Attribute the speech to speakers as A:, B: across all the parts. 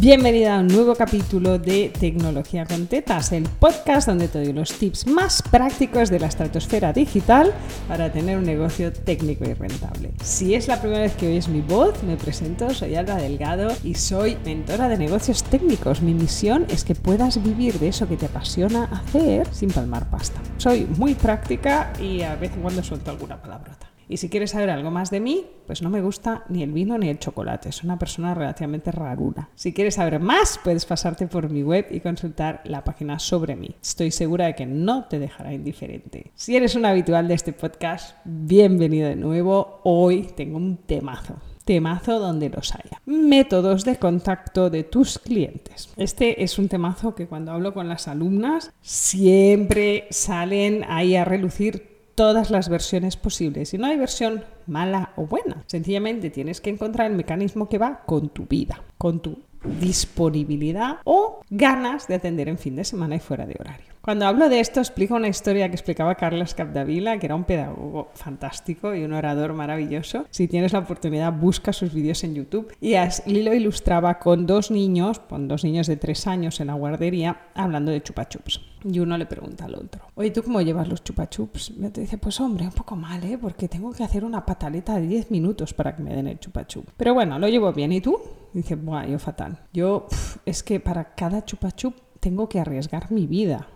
A: Bienvenida a un nuevo capítulo de Tecnología con Tetas, el podcast donde te doy los tips más prácticos de la estratosfera digital para tener un negocio técnico y rentable. Si es la primera vez que oyes mi voz, me presento, soy Alba Delgado y soy mentora de negocios técnicos. Mi misión es que puedas vivir de eso que te apasiona hacer sin palmar pasta. Soy muy práctica y a vez en cuando suelto alguna palabrota. Y si quieres saber algo más de mí, pues no me gusta ni el vino ni el chocolate. Soy una persona relativamente raruna. Si quieres saber más, puedes pasarte por mi web y consultar la página sobre mí. Estoy segura de que no te dejará indiferente. Si eres un habitual de este podcast, bienvenido de nuevo. Hoy tengo un temazo temazo donde los haya. Métodos de contacto de tus clientes. Este es un temazo que cuando hablo con las alumnas siempre salen ahí a relucir todas las versiones posibles y no hay versión mala o buena. Sencillamente tienes que encontrar el mecanismo que va con tu vida, con tu disponibilidad o ganas de atender en fin de semana y fuera de horario. Cuando hablo de esto, explico una historia que explicaba Carlos Capdavila, que era un pedagogo fantástico y un orador maravilloso. Si tienes la oportunidad, busca sus vídeos en YouTube. Y lo ilustraba con dos niños, con dos niños de tres años en la guardería, hablando de chupachups. Y uno le pregunta al otro, oye, ¿tú cómo llevas los chupachups? Y dice, pues hombre, un poco mal, ¿eh? Porque tengo que hacer una pataleta de 10 minutos para que me den el chupachup. Pero bueno, lo llevo bien. ¿Y tú? dice, bueno, yo fatal. Yo, es que para cada chupachup tengo que arriesgar mi vida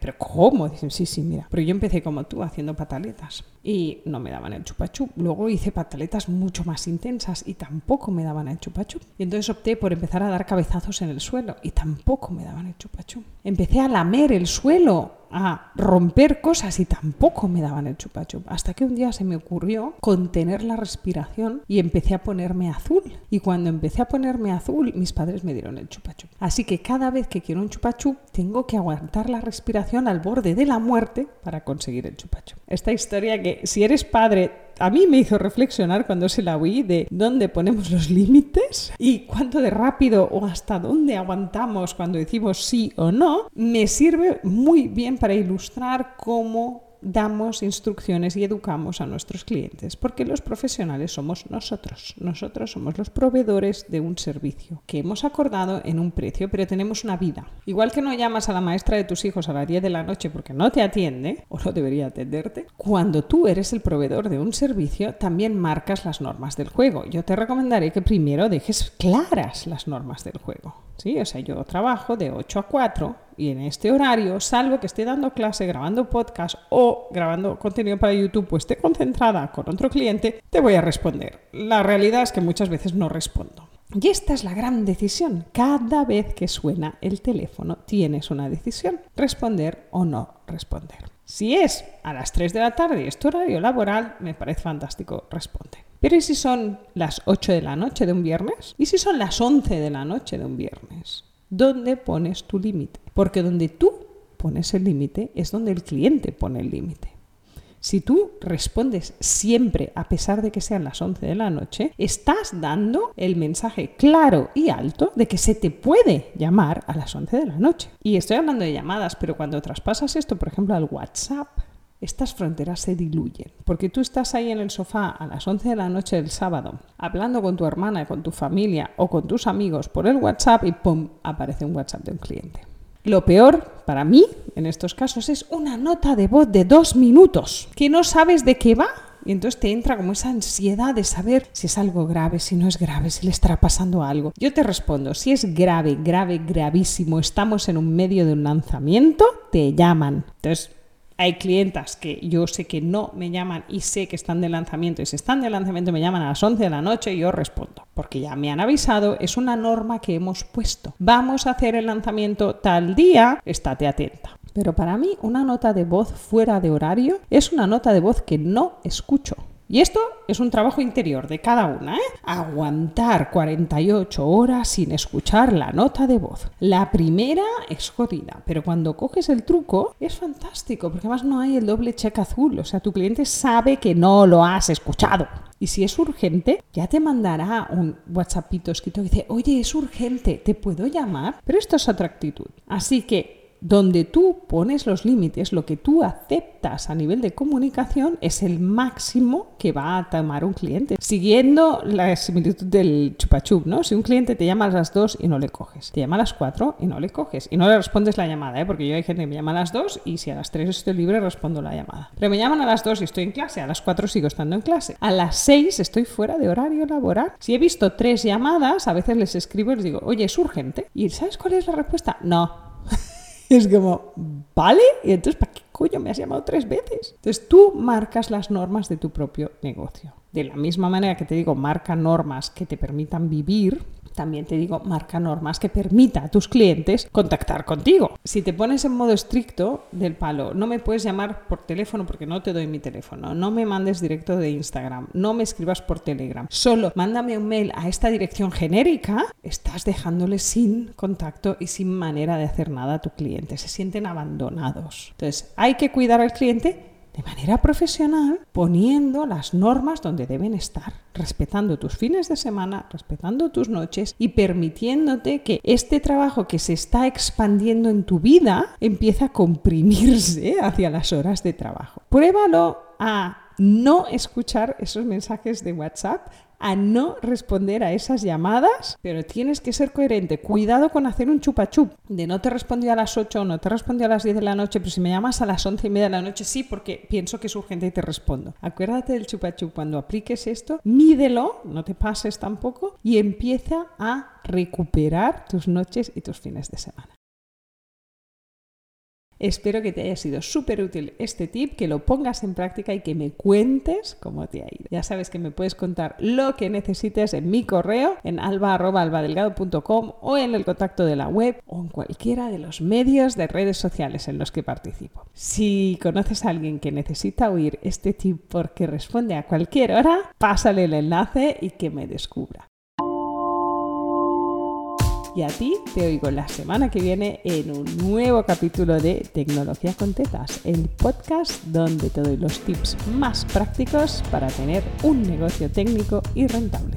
A: pero ¿cómo? Dicen, sí, sí, mira. Pero yo empecé como tú, haciendo pataletas y no me daban el chupachup. Luego hice pataletas mucho más intensas y tampoco me daban el chupachup. Y entonces opté por empezar a dar cabezazos en el suelo y tampoco me daban el chupachup. Empecé a lamer el suelo a romper cosas y tampoco me daban el chupachup. Hasta que un día se me ocurrió contener la respiración y empecé a ponerme azul. Y cuando empecé a ponerme azul, mis padres me dieron el chupachup. Así que cada vez que quiero un chupachup, tengo que aguantar la respiración al borde de la muerte para conseguir el chupachup. Esta historia que si eres padre a mí me hizo reflexionar cuando se la oí de dónde ponemos los límites y cuánto de rápido o hasta dónde aguantamos cuando decimos sí o no, me sirve muy bien para ilustrar cómo damos instrucciones y educamos a nuestros clientes, porque los profesionales somos nosotros. Nosotros somos los proveedores de un servicio que hemos acordado en un precio, pero tenemos una vida. Igual que no llamas a la maestra de tus hijos a las 10 de la noche porque no te atiende o no debería atenderte, cuando tú eres el proveedor de un servicio, también marcas las normas del juego. Yo te recomendaré que primero dejes claras las normas del juego. ¿Sí? O sea, yo trabajo de 8 a 4 y en este horario, salvo que esté dando clase, grabando podcast o grabando contenido para YouTube, pues esté concentrada con otro cliente, te voy a responder. La realidad es que muchas veces no respondo. Y esta es la gran decisión. Cada vez que suena el teléfono tienes una decisión, responder o no responder. Si es a las 3 de la tarde y es tu horario laboral, me parece fantástico, responde. Pero ¿y si son las 8 de la noche de un viernes? ¿Y si son las 11 de la noche de un viernes? ¿Dónde pones tu límite? Porque donde tú pones el límite es donde el cliente pone el límite. Si tú respondes siempre a pesar de que sean las 11 de la noche, estás dando el mensaje claro y alto de que se te puede llamar a las 11 de la noche. Y estoy hablando de llamadas, pero cuando traspasas esto, por ejemplo, al WhatsApp, estas fronteras se diluyen. Porque tú estás ahí en el sofá a las 11 de la noche del sábado, hablando con tu hermana, con tu familia o con tus amigos por el WhatsApp y ¡pum! aparece un WhatsApp de un cliente. Lo peor para mí en estos casos es una nota de voz de dos minutos que no sabes de qué va y entonces te entra como esa ansiedad de saber si es algo grave, si no es grave, si le estará pasando algo. Yo te respondo, si es grave, grave, gravísimo, estamos en un medio de un lanzamiento, te llaman. Entonces, hay clientas que yo sé que no me llaman y sé que están de lanzamiento y si están de lanzamiento me llaman a las 11 de la noche y yo respondo, porque ya me han avisado, es una norma que hemos puesto. Vamos a hacer el lanzamiento tal día, estate atenta. Pero para mí una nota de voz fuera de horario es una nota de voz que no escucho. Y esto es un trabajo interior de cada una, ¿eh? Aguantar 48 horas sin escuchar la nota de voz. La primera es jodida, pero cuando coges el truco es fantástico, porque además no hay el doble check azul, o sea, tu cliente sabe que no lo has escuchado. Y si es urgente, ya te mandará un WhatsAppito escrito que dice, oye, es urgente, ¿te puedo llamar? Pero esto es otra actitud. Así que donde tú pones los límites, lo que tú aceptas a nivel de comunicación es el máximo que va a tomar un cliente. Siguiendo la similitud del chupachup, ¿no? Si un cliente te llama a las 2 y no le coges, te llama a las 4 y no le coges, y no le respondes la llamada, ¿eh? porque yo hay gente que me llama a las 2 y si a las 3 estoy libre respondo la llamada. Pero me llaman a las 2 y estoy en clase, a las 4 sigo estando en clase, a las 6 estoy fuera de horario laboral. Si he visto tres llamadas, a veces les escribo y les digo, oye, es urgente. ¿Y sabes cuál es la respuesta? No es como, ¿vale? Y entonces, ¿para qué coño me has llamado tres veces? Entonces tú marcas las normas de tu propio negocio. De la misma manera que te digo, marca normas que te permitan vivir también te digo, marca normas que permita a tus clientes contactar contigo. Si te pones en modo estricto del palo, no me puedes llamar por teléfono porque no te doy mi teléfono, no me mandes directo de Instagram, no me escribas por Telegram, solo mándame un mail a esta dirección genérica, estás dejándole sin contacto y sin manera de hacer nada a tu cliente. Se sienten abandonados. Entonces, hay que cuidar al cliente de manera profesional, poniendo las normas donde deben estar, respetando tus fines de semana, respetando tus noches y permitiéndote que este trabajo que se está expandiendo en tu vida empiece a comprimirse hacia las horas de trabajo. Pruébalo a no escuchar esos mensajes de WhatsApp a no responder a esas llamadas, pero tienes que ser coherente. Cuidado con hacer un chupachup de no te respondió a las 8 o no te respondió a las 10 de la noche, pero si me llamas a las 11 y media de la noche, sí, porque pienso que es urgente y te respondo. Acuérdate del chupachup. Cuando apliques esto, mídelo, no te pases tampoco, y empieza a recuperar tus noches y tus fines de semana. Espero que te haya sido súper útil este tip, que lo pongas en práctica y que me cuentes cómo te ha ido. Ya sabes que me puedes contar lo que necesites en mi correo, en alba.albadelgado.com o en el contacto de la web o en cualquiera de los medios de redes sociales en los que participo. Si conoces a alguien que necesita oír este tip porque responde a cualquier hora, pásale el enlace y que me descubra. Y a ti te oigo la semana que viene en un nuevo capítulo de Tecnología con Tetas, el podcast donde te doy los tips más prácticos para tener un negocio técnico y rentable.